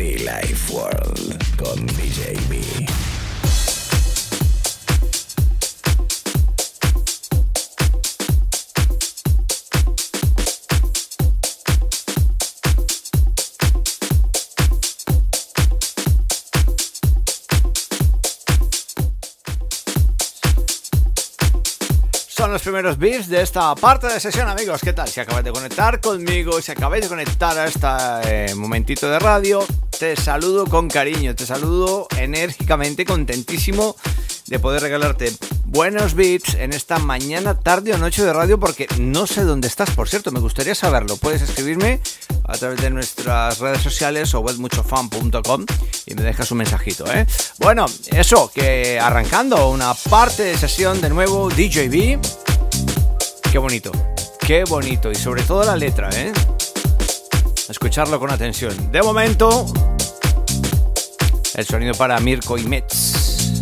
Life World con DJ B. Son los primeros beats de esta parte de sesión, amigos. ¿Qué tal? Si acabáis de conectar conmigo, si acabáis de conectar a este eh, momentito de radio, te saludo con cariño, te saludo enérgicamente, contentísimo de poder regalarte buenos beats en esta mañana, tarde o noche de radio, porque no sé dónde estás, por cierto, me gustaría saberlo. Puedes escribirme a través de nuestras redes sociales o webmuchofan.com y me dejas un mensajito, ¿eh? Bueno, eso, que arrancando una parte de sesión de nuevo, DJB. Qué bonito, qué bonito y sobre todo la letra, ¿eh? Escucharlo con atención. De momento, el sonido para Mirko y Metz.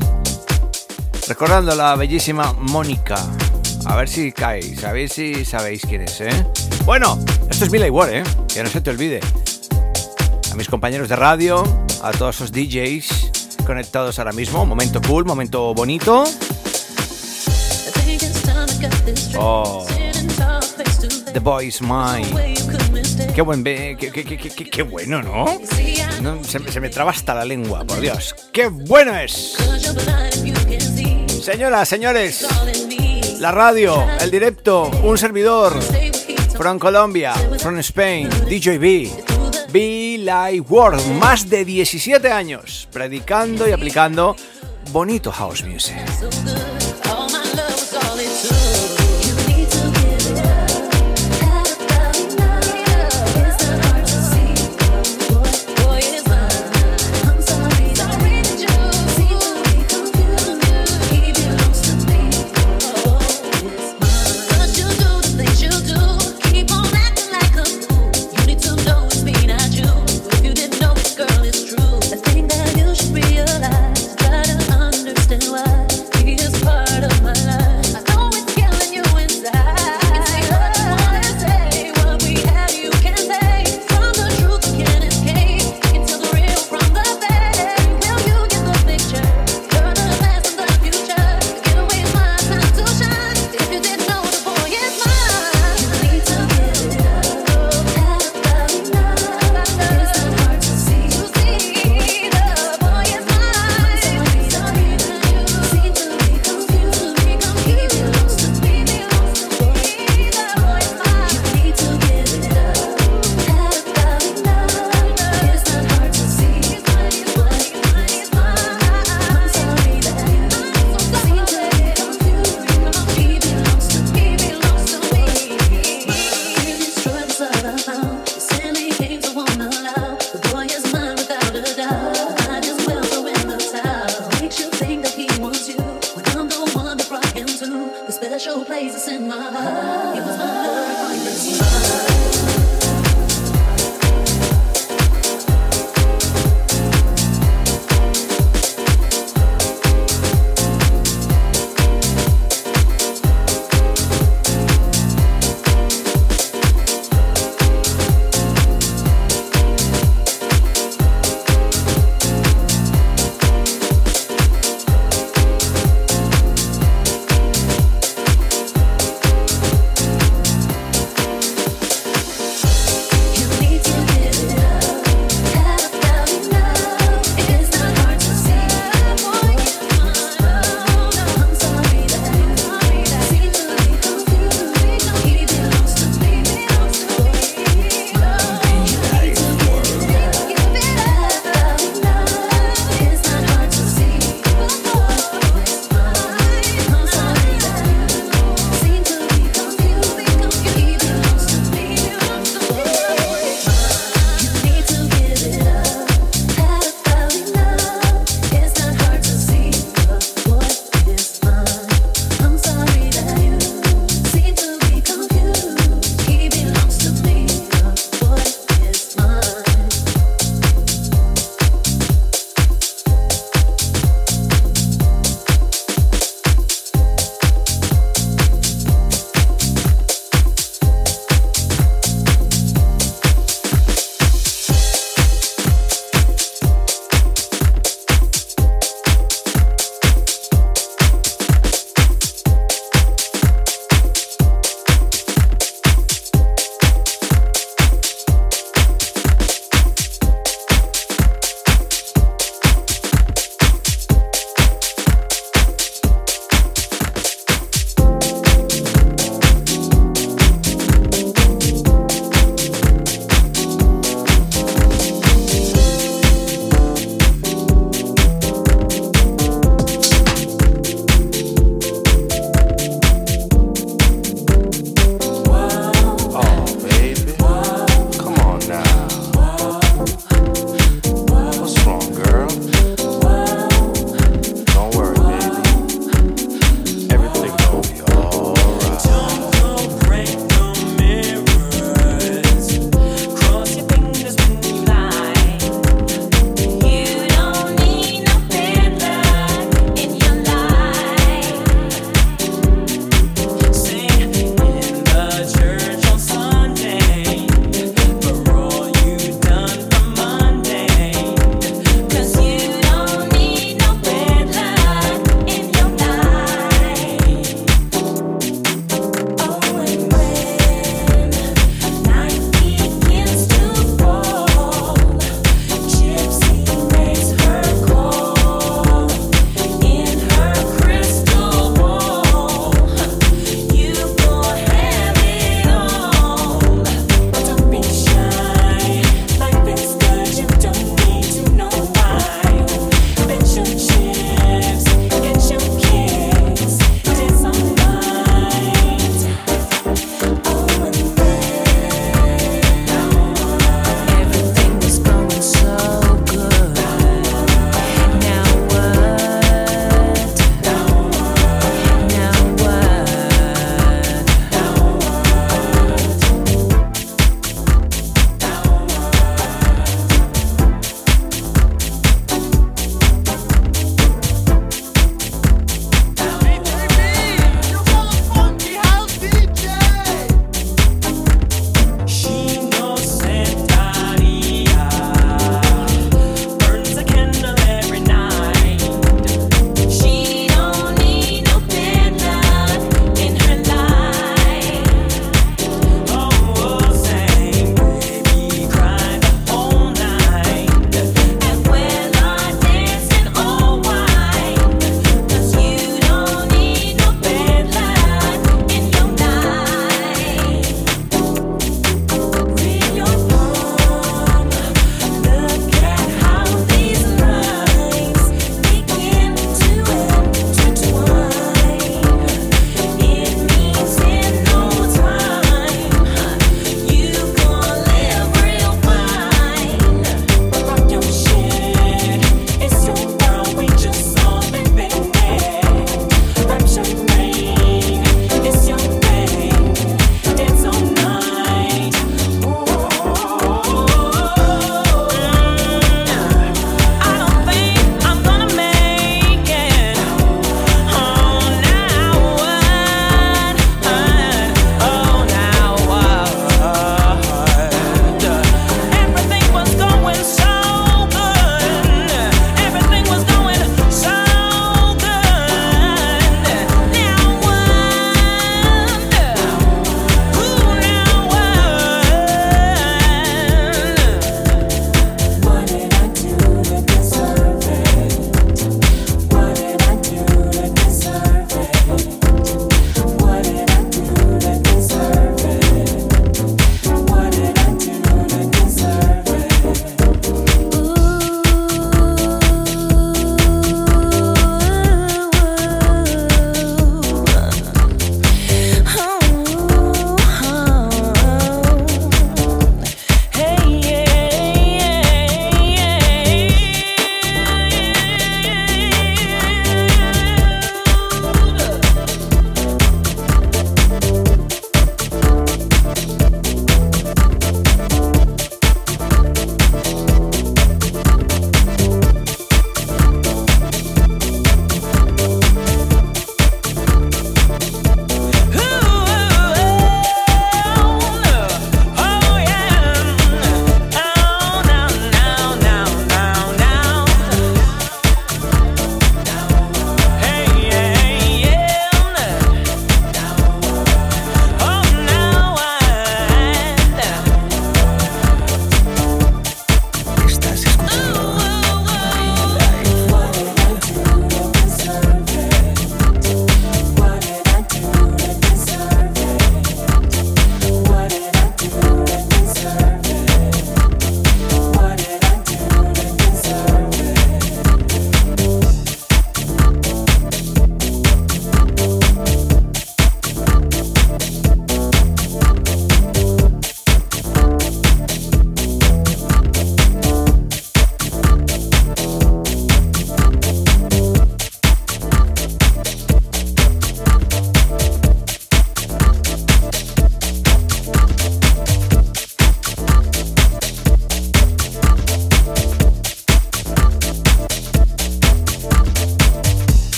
Recordando la bellísima Mónica. A ver si caéis, a ver si sabéis quién es, ¿eh? Bueno, esto es Mila War, ¿eh? Que no se te olvide. A mis compañeros de radio, a todos esos DJs conectados ahora mismo. Momento cool, momento bonito. Oh. The Boy's Mine. Qué buen qué, qué, qué, qué, bueno, ¿no? se, me traba hasta la lengua, por Dios. ¡Qué bueno es! Señoras, señores, la radio, el directo, un servidor. From Colombia, from Spain, DJB. Be Like World, más de 17 años predicando y aplicando bonito house music.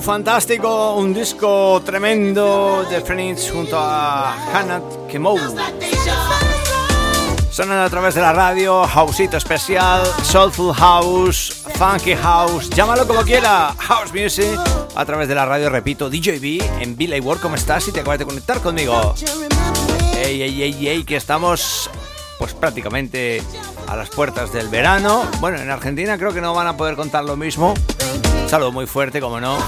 fantástico, un disco tremendo de Phoenix junto a Hannah Kemou. Sonan a través de la radio, Houseito especial, Soulful House, Funky House, llámalo como quiera, House Music, a través de la radio, repito, DJB en Billy World, ¿cómo estás? Si te acabas de conectar conmigo. Ey, ey, ey, ey, que estamos pues prácticamente a las puertas del verano. Bueno, en Argentina creo que no van a poder contar lo mismo. saludo muy fuerte, como no.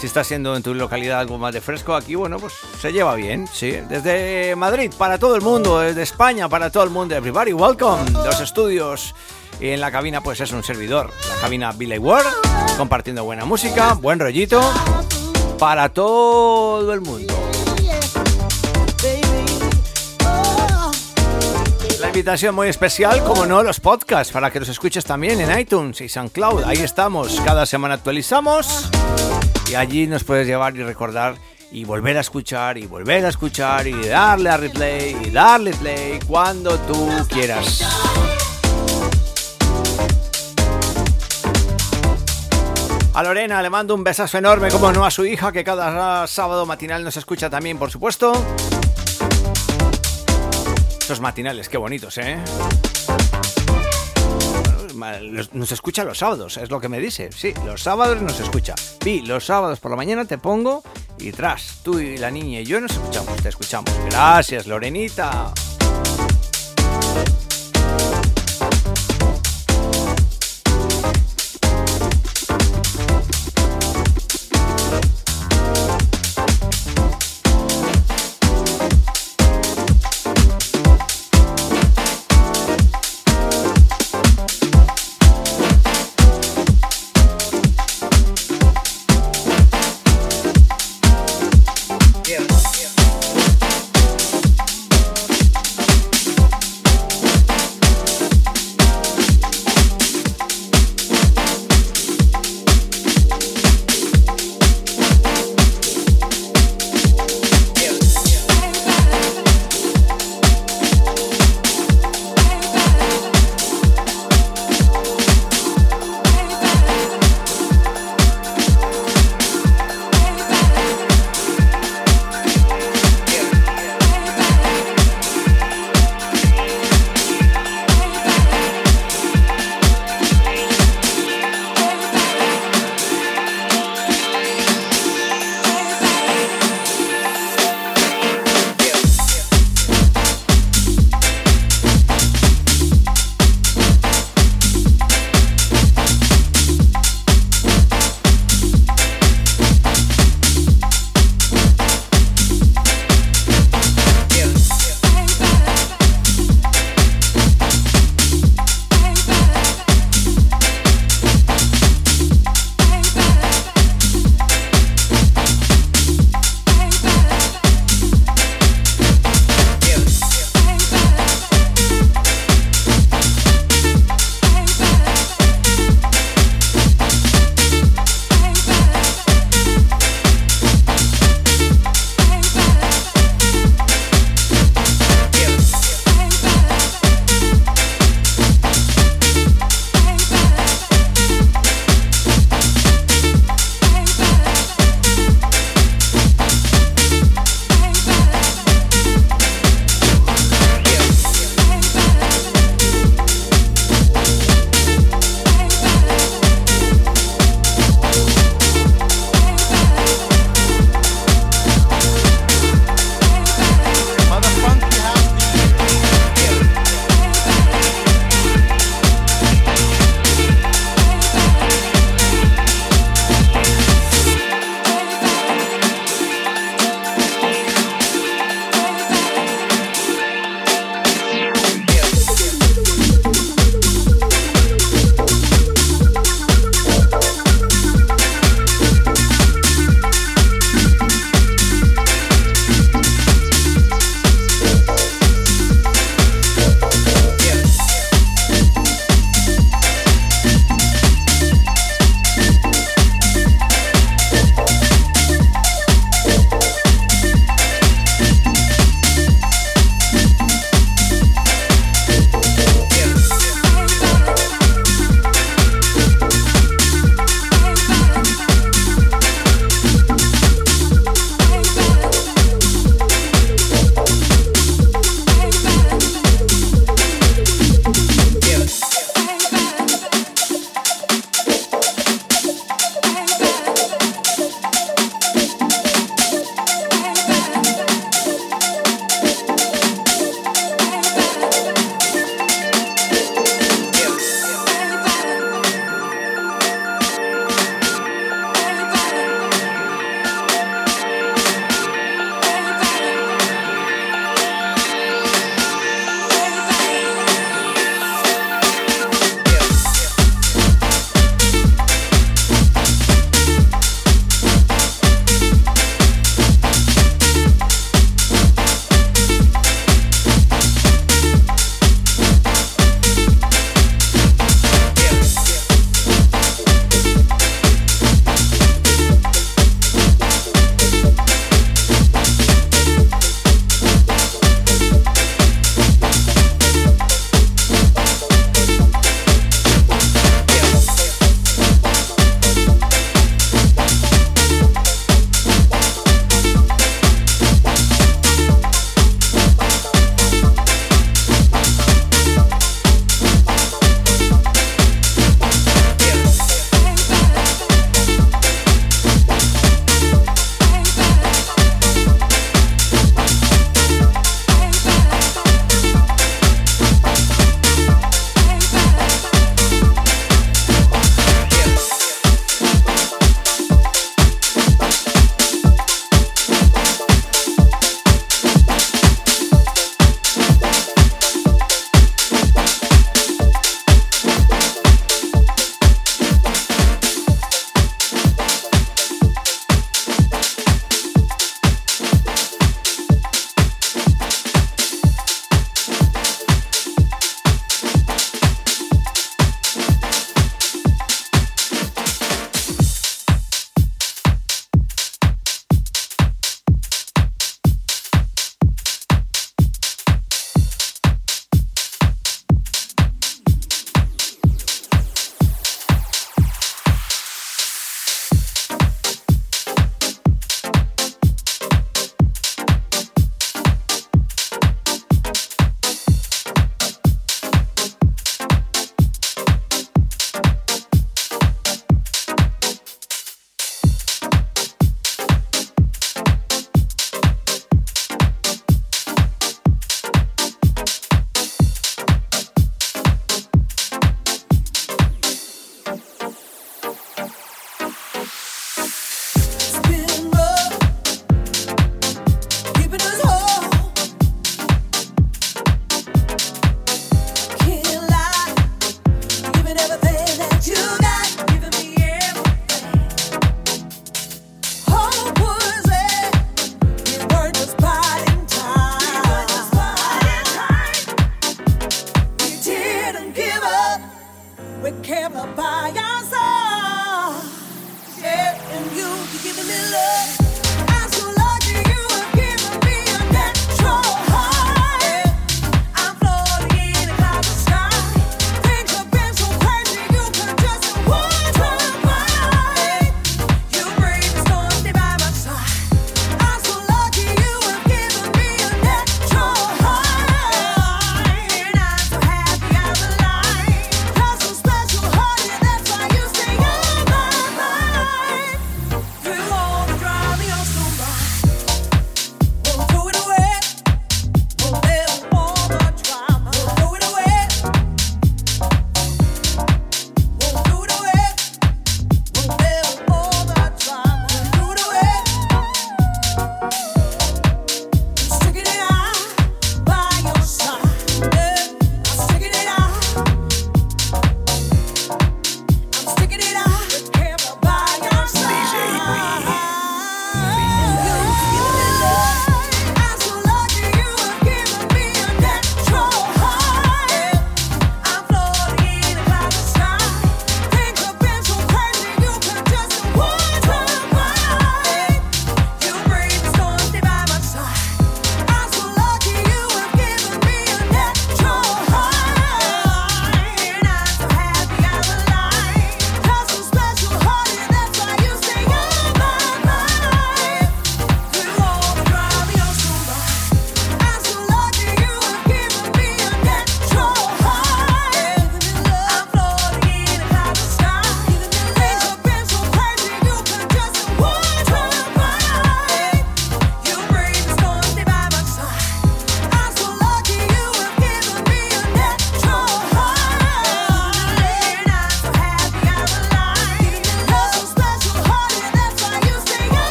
Si está siendo en tu localidad algo más de fresco, aquí, bueno, pues se lleva bien, sí. Desde Madrid para todo el mundo, desde España para todo el mundo, everybody, welcome. Los estudios y en la cabina, pues es un servidor, la cabina Billy Ward, compartiendo buena música, buen rollito para todo el mundo. La invitación muy especial, como no, los podcasts, para que los escuches también en iTunes y SoundCloud. Ahí estamos, cada semana actualizamos y allí nos puedes llevar y recordar y volver a escuchar y volver a escuchar y darle a replay y darle play cuando tú quieras. A Lorena le mando un besazo enorme, como no a su hija, que cada sábado matinal nos escucha también, por supuesto. Matinales, qué bonitos, ¿eh? nos escucha los sábados, es lo que me dice. Sí, los sábados nos escucha. Vi, los sábados por la mañana te pongo Y tras, tú y la niña y yo nos escuchamos, te escuchamos. Gracias, Lorenita.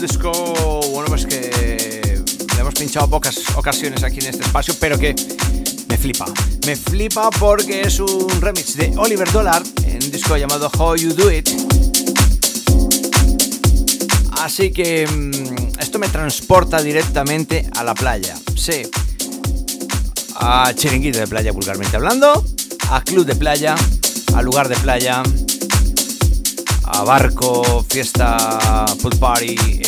Disco, bueno, pues que le hemos pinchado pocas ocasiones aquí en este espacio, pero que me flipa. Me flipa porque es un remix de Oliver Dollar en un disco llamado How You Do It. Así que mm, esto me transporta directamente a la playa. Sí. A chiringuito de playa, vulgarmente hablando. A club de playa. A lugar de playa a barco, fiesta, pool party,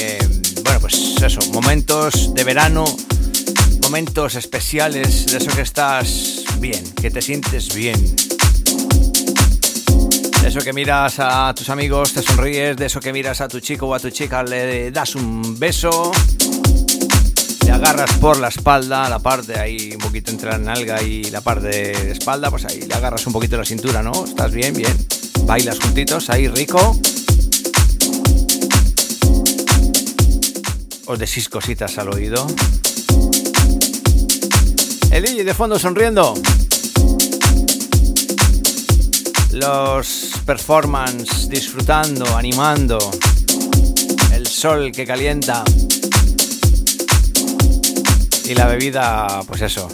pues eso, momentos de verano, momentos especiales, de eso que estás bien, que te sientes bien. De eso que miras a tus amigos, te sonríes, de eso que miras a tu chico o a tu chica, le das un beso, le agarras por la espalda, la parte ahí un poquito entre la nalga y la parte de espalda, pues ahí le agarras un poquito la cintura, ¿no? Estás bien, bien bailas juntitos ahí rico. Os decís cositas al oído. El DJ de fondo sonriendo. Los performance disfrutando, animando. El sol que calienta. Y la bebida, pues eso.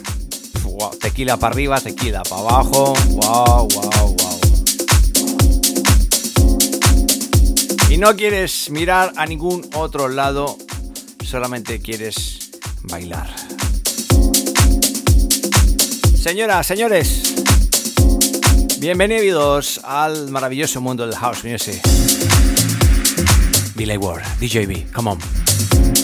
tequila para arriba, tequila para abajo. Wow, wow, wow. Y no quieres mirar a ningún otro lado, solamente quieres bailar. Señoras, señores, bienvenidos al maravilloso mundo del house music. Billy Ward, DJB, come on.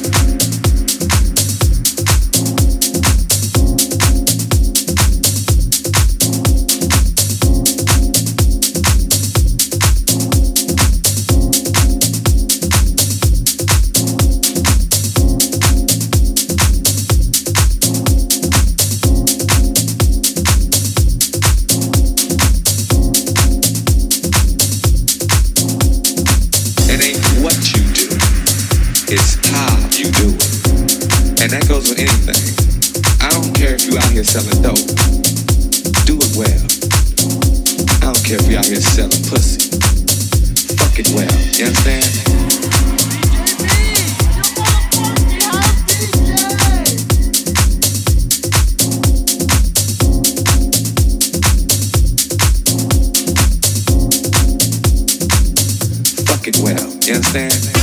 You understand?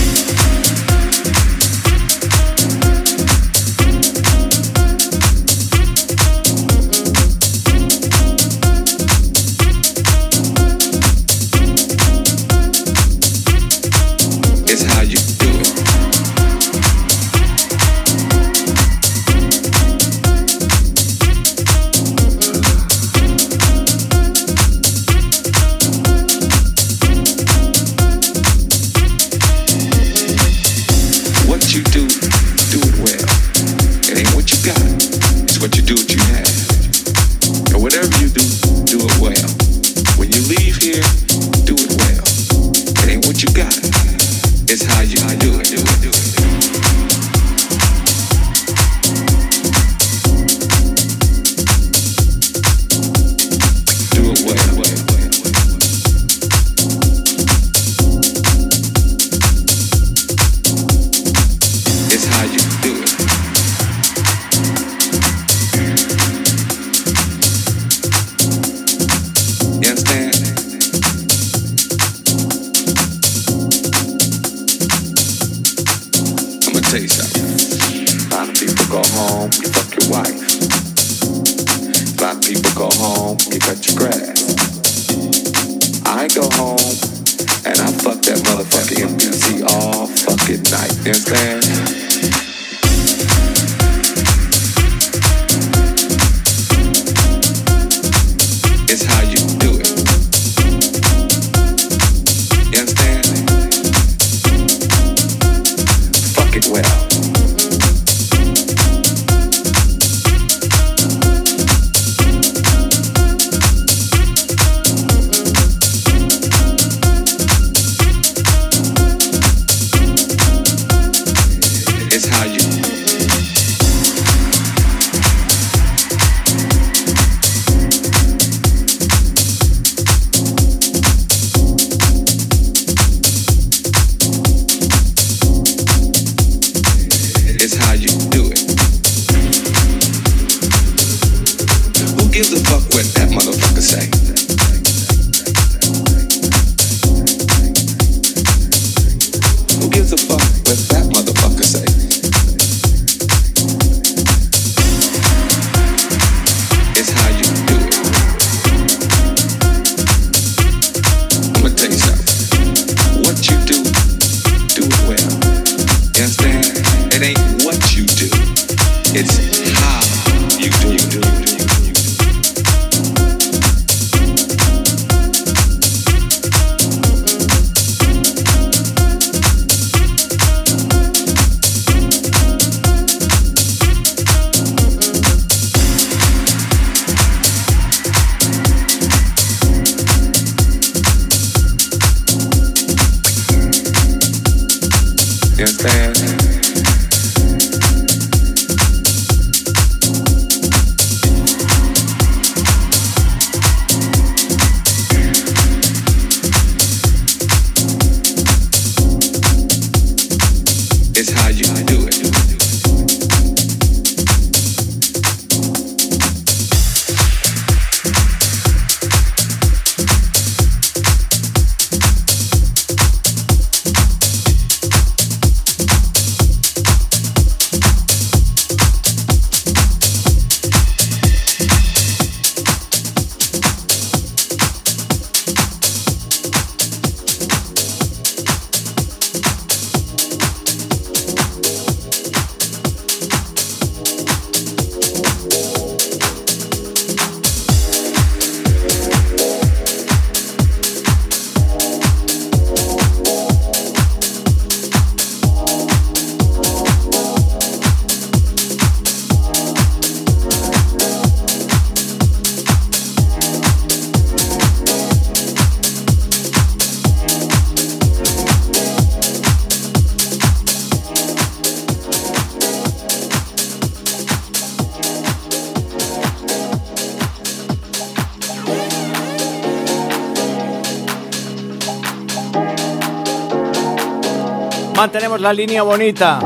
La línea bonita,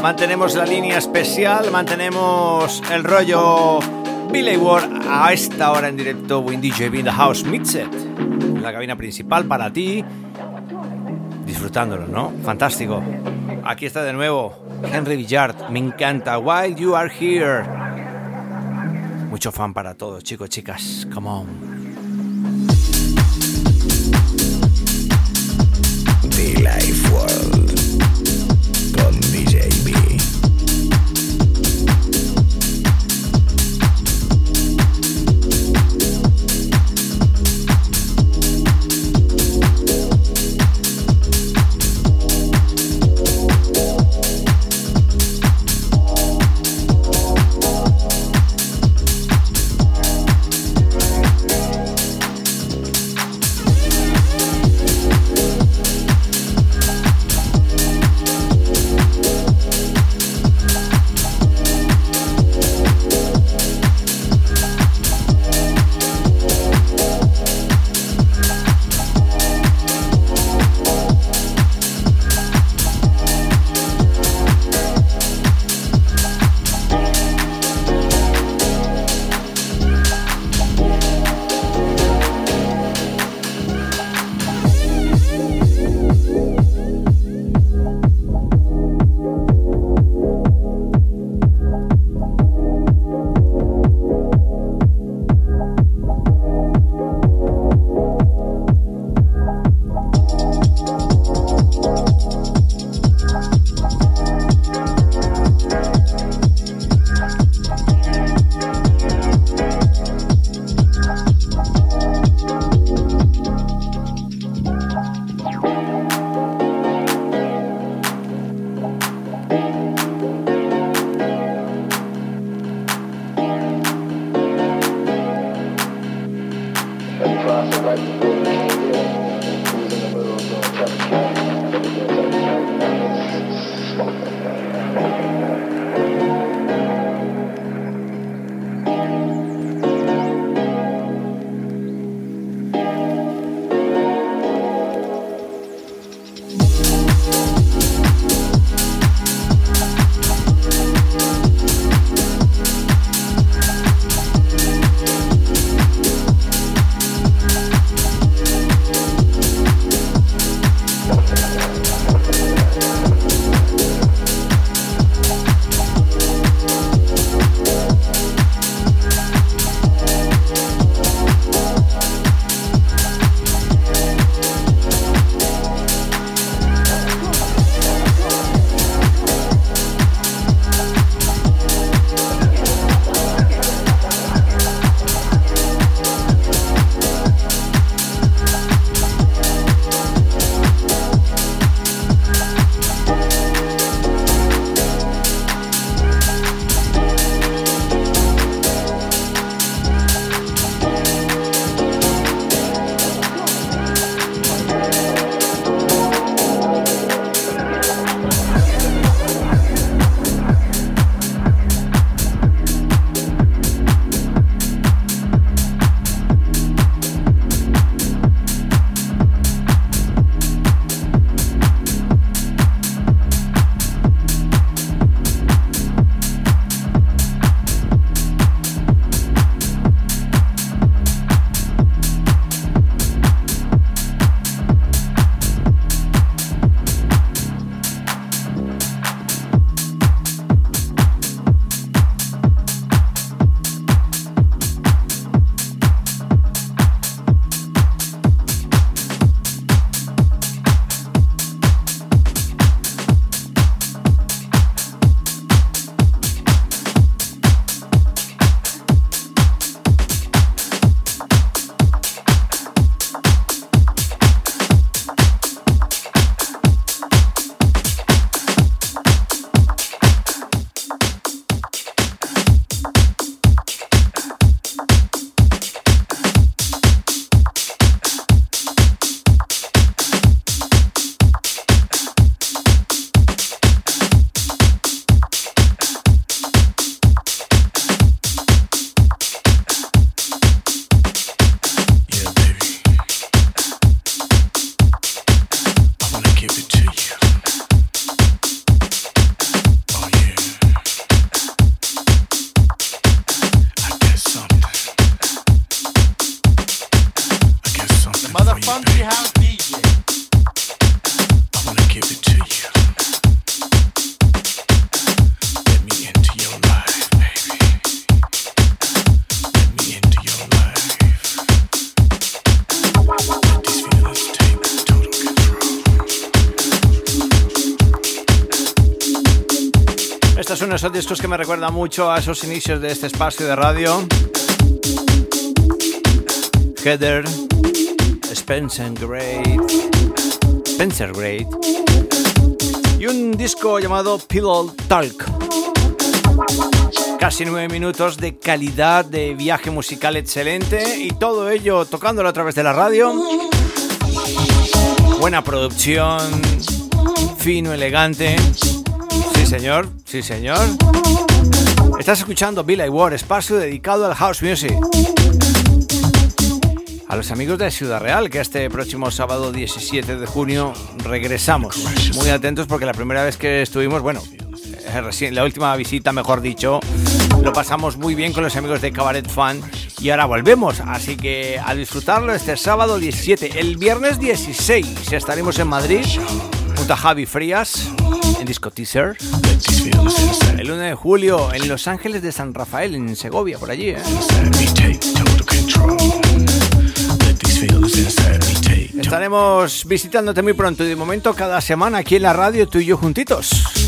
mantenemos la línea especial, mantenemos el rollo Billy Ward a esta hora en directo Windy JB The House Mixed, la cabina principal para ti, disfrutándolo, ¿no? Fantástico. Aquí está de nuevo Henry Villard, me encanta. While You Are Here. Mucho fan para todos, chicos, chicas. Come on. Me recuerda mucho a esos inicios de este espacio de radio. Heather, Spencer Great, Spencer Great y un disco llamado Pillow Talk. Casi nueve minutos de calidad, de viaje musical excelente y todo ello tocándolo a través de la radio. Buena producción, fino, elegante. Señor, sí, señor. Estás escuchando Billy Ward, espacio dedicado al house music. A los amigos de Ciudad Real, que este próximo sábado 17 de junio regresamos. Muy atentos porque la primera vez que estuvimos, bueno, eh, la última visita, mejor dicho, lo pasamos muy bien con los amigos de Cabaret Fan y ahora volvemos, así que a disfrutarlo este sábado 17. El viernes 16 estaremos en Madrid junto a Javi Frías en Disco Teaser. El 1 de julio en Los Ángeles de San Rafael, en Segovia, por allí. ¿eh? Estaremos visitándote muy pronto y de momento cada semana aquí en la radio tú y yo juntitos.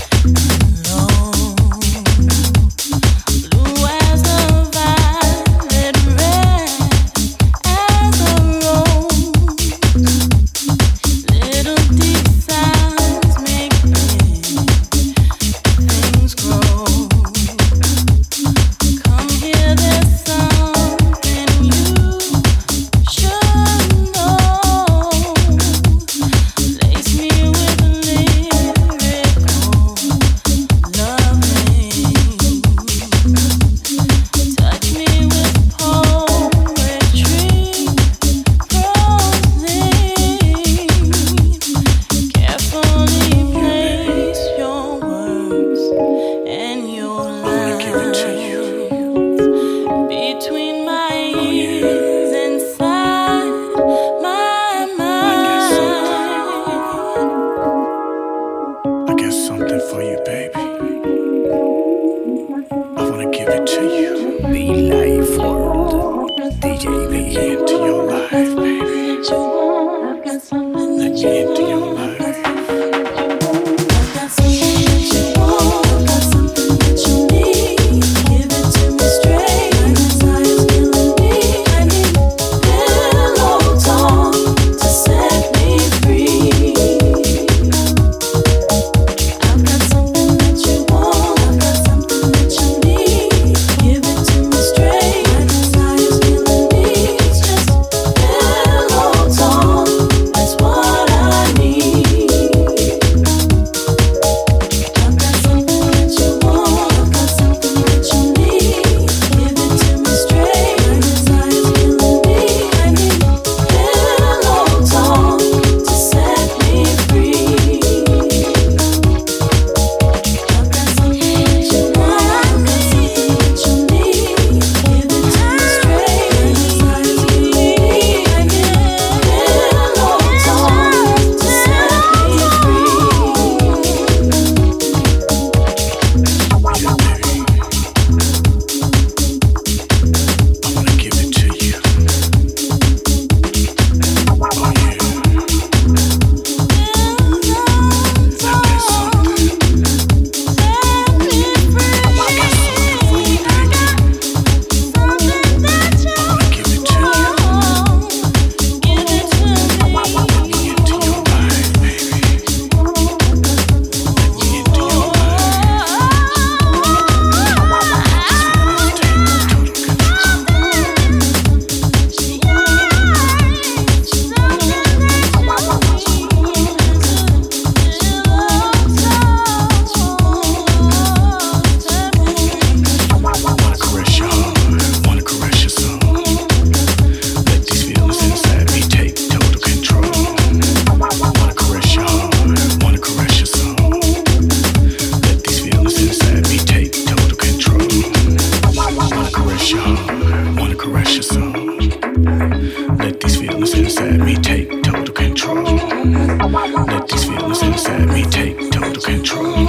Let these feelings inside me take total control.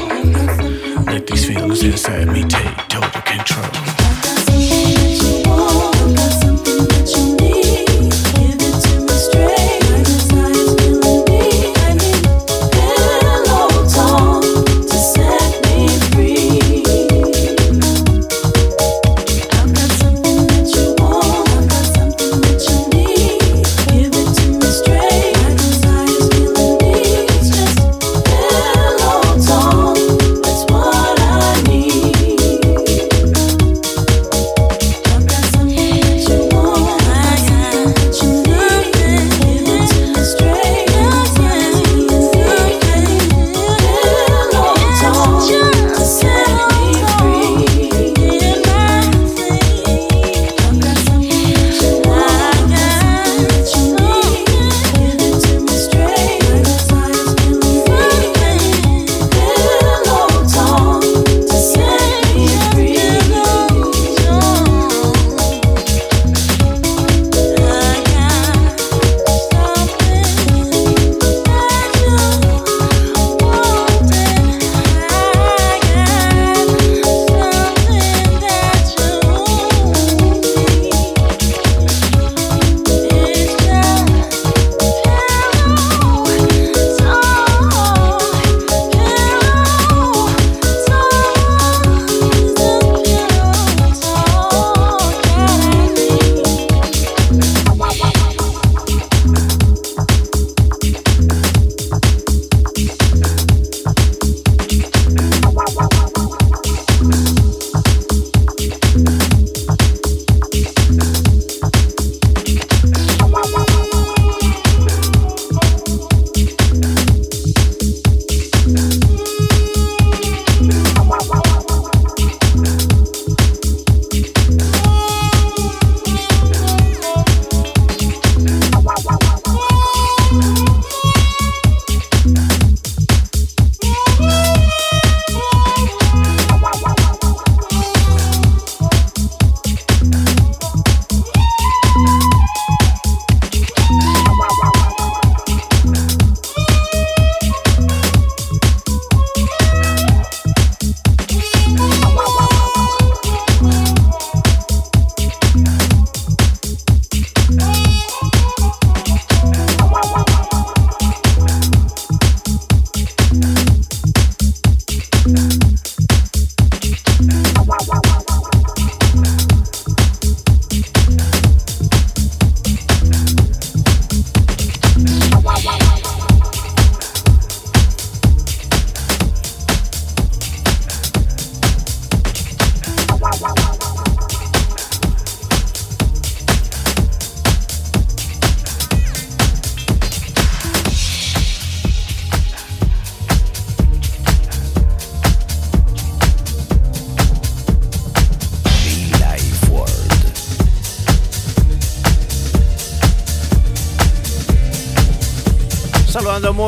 Let these feelings inside me take total control.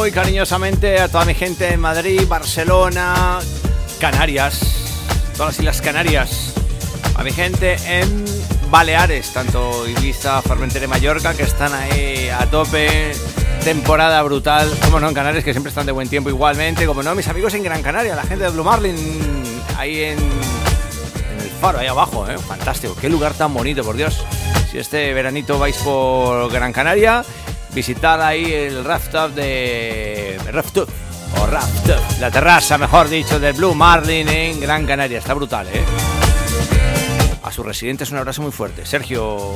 Muy cariñosamente a toda mi gente en Madrid, Barcelona, Canarias, todas las Islas Canarias, a mi gente en Baleares, tanto Ibiza, Formentera y Mallorca, que están ahí a tope, temporada brutal, como no en Canarias, que siempre están de buen tiempo igualmente, como no, mis amigos en Gran Canaria, la gente de Blue Marlin, ahí en, el faro, ahí abajo, ¿eh? fantástico, qué lugar tan bonito, por Dios. Si este veranito vais por Gran Canaria, visitar ahí el rafttop de... Rafttop, o rafttop, la terraza, mejor dicho, del Blue Marlin en Gran Canaria, está brutal, ¿eh? A sus residentes un abrazo muy fuerte. Sergio...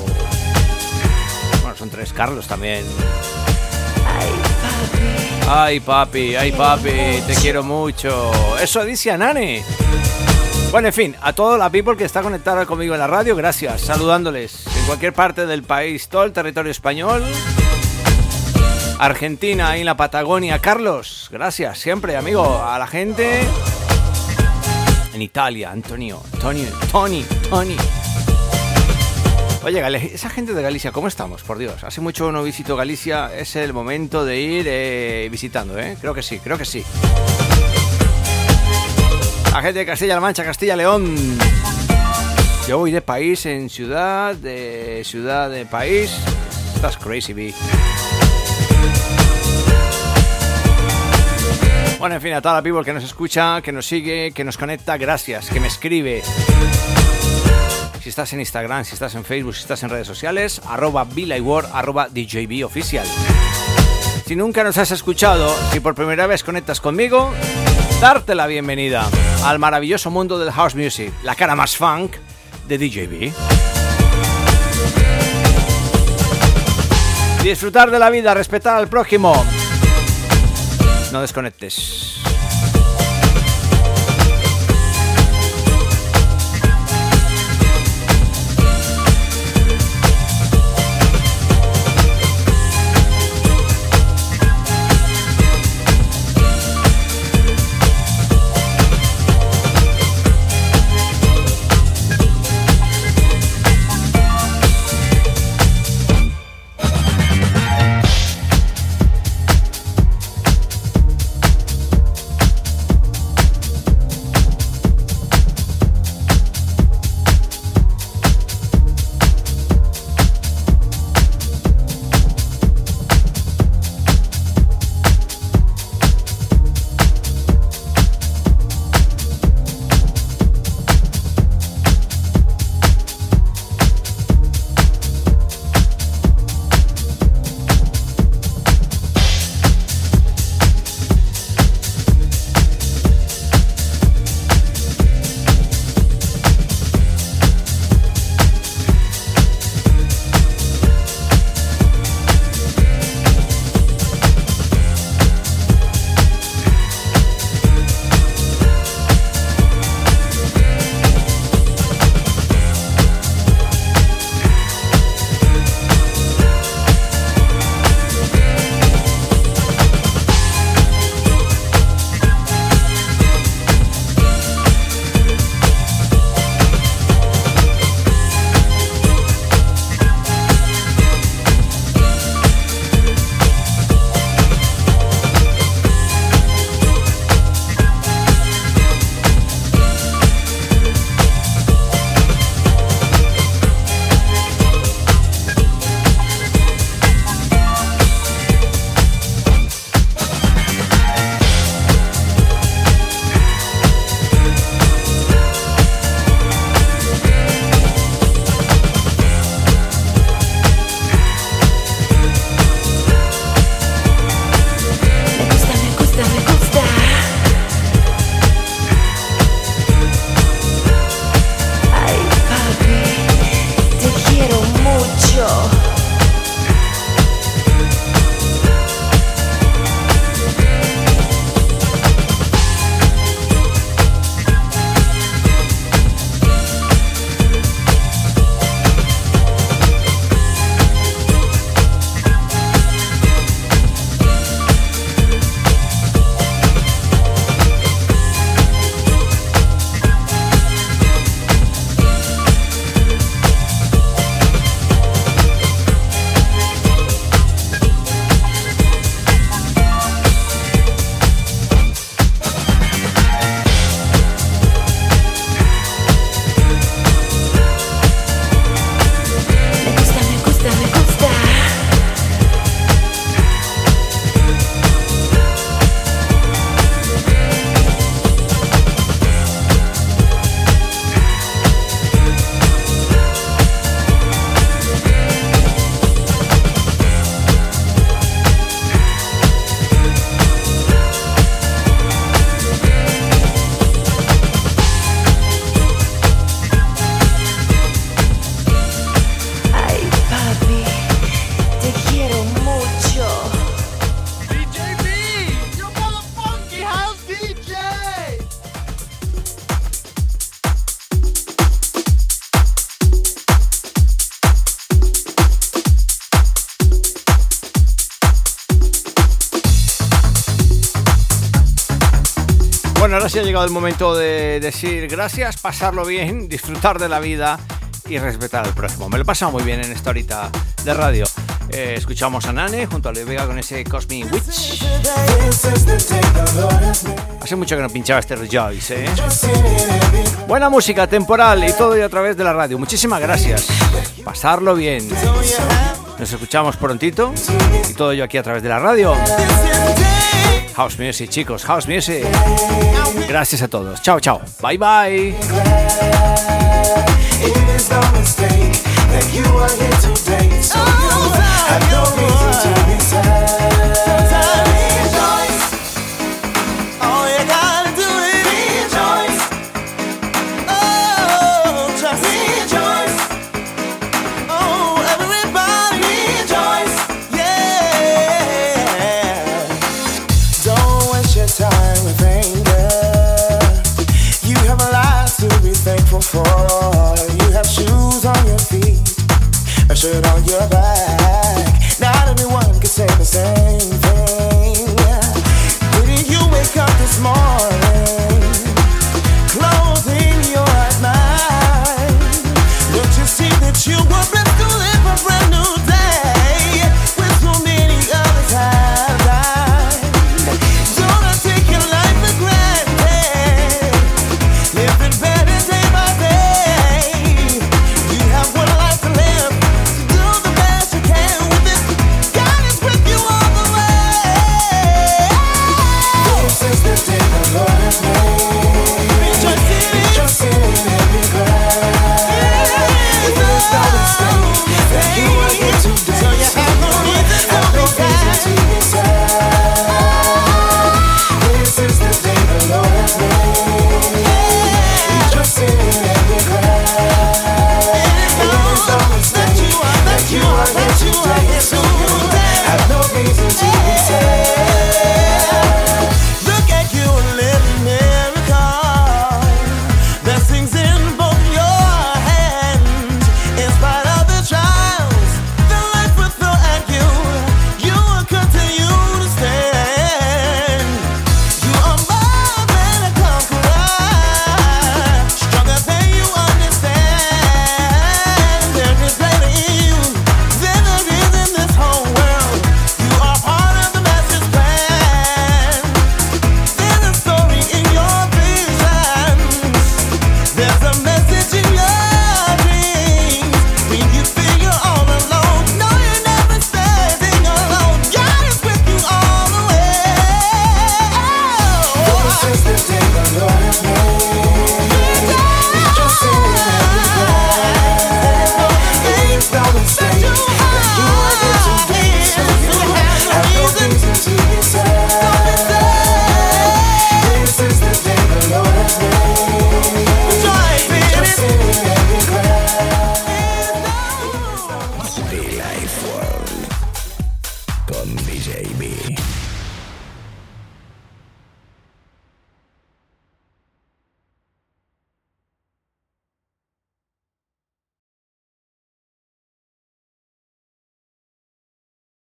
Bueno, son tres, Carlos también. Ay, papi, ay, papi, te quiero mucho. Eso dice a Nane. Bueno, en fin, a toda la people que está conectada conmigo en la radio, gracias. Saludándoles en cualquier parte del país, todo el territorio español. Argentina, y en la Patagonia. Carlos, gracias siempre, amigo. A la gente en Italia, Antonio, Tony, Tony, Tony. Oye, esa gente de Galicia, ¿cómo estamos? Por Dios, hace mucho no visito Galicia, es el momento de ir eh, visitando, ¿eh? Creo que sí, creo que sí. La gente de Castilla-La Mancha, Castilla-León. Yo voy de país en ciudad, de ciudad de país. Estás crazy, B. Bueno, en fin, a toda la people que nos escucha, que nos sigue, que nos conecta, gracias, que me escribe. Si estás en Instagram, si estás en Facebook, si estás en redes sociales, arroba Word, arroba DJB oficial. Si nunca nos has escuchado, si por primera vez conectas conmigo, darte la bienvenida al maravilloso mundo del house music, la cara más funk de DJB. Disfrutar de la vida, respetar al prójimo. No desconectes. Bueno, ahora sí ha llegado el momento de decir gracias, pasarlo bien, disfrutar de la vida y respetar al próximo. Me lo he pasado muy bien en esta horita de radio. Eh, escuchamos a Nane junto a Luis Vega con ese Cosmic Witch. Hace mucho que no pinchaba este Rejoice, ¿eh? Buena música temporal y todo y a través de la radio. Muchísimas gracias. Pasarlo bien. Nos escuchamos prontito y todo yo aquí a través de la radio. House Music, chicos, House Music. Gracias a todos. Chao, chao. Bye, bye. será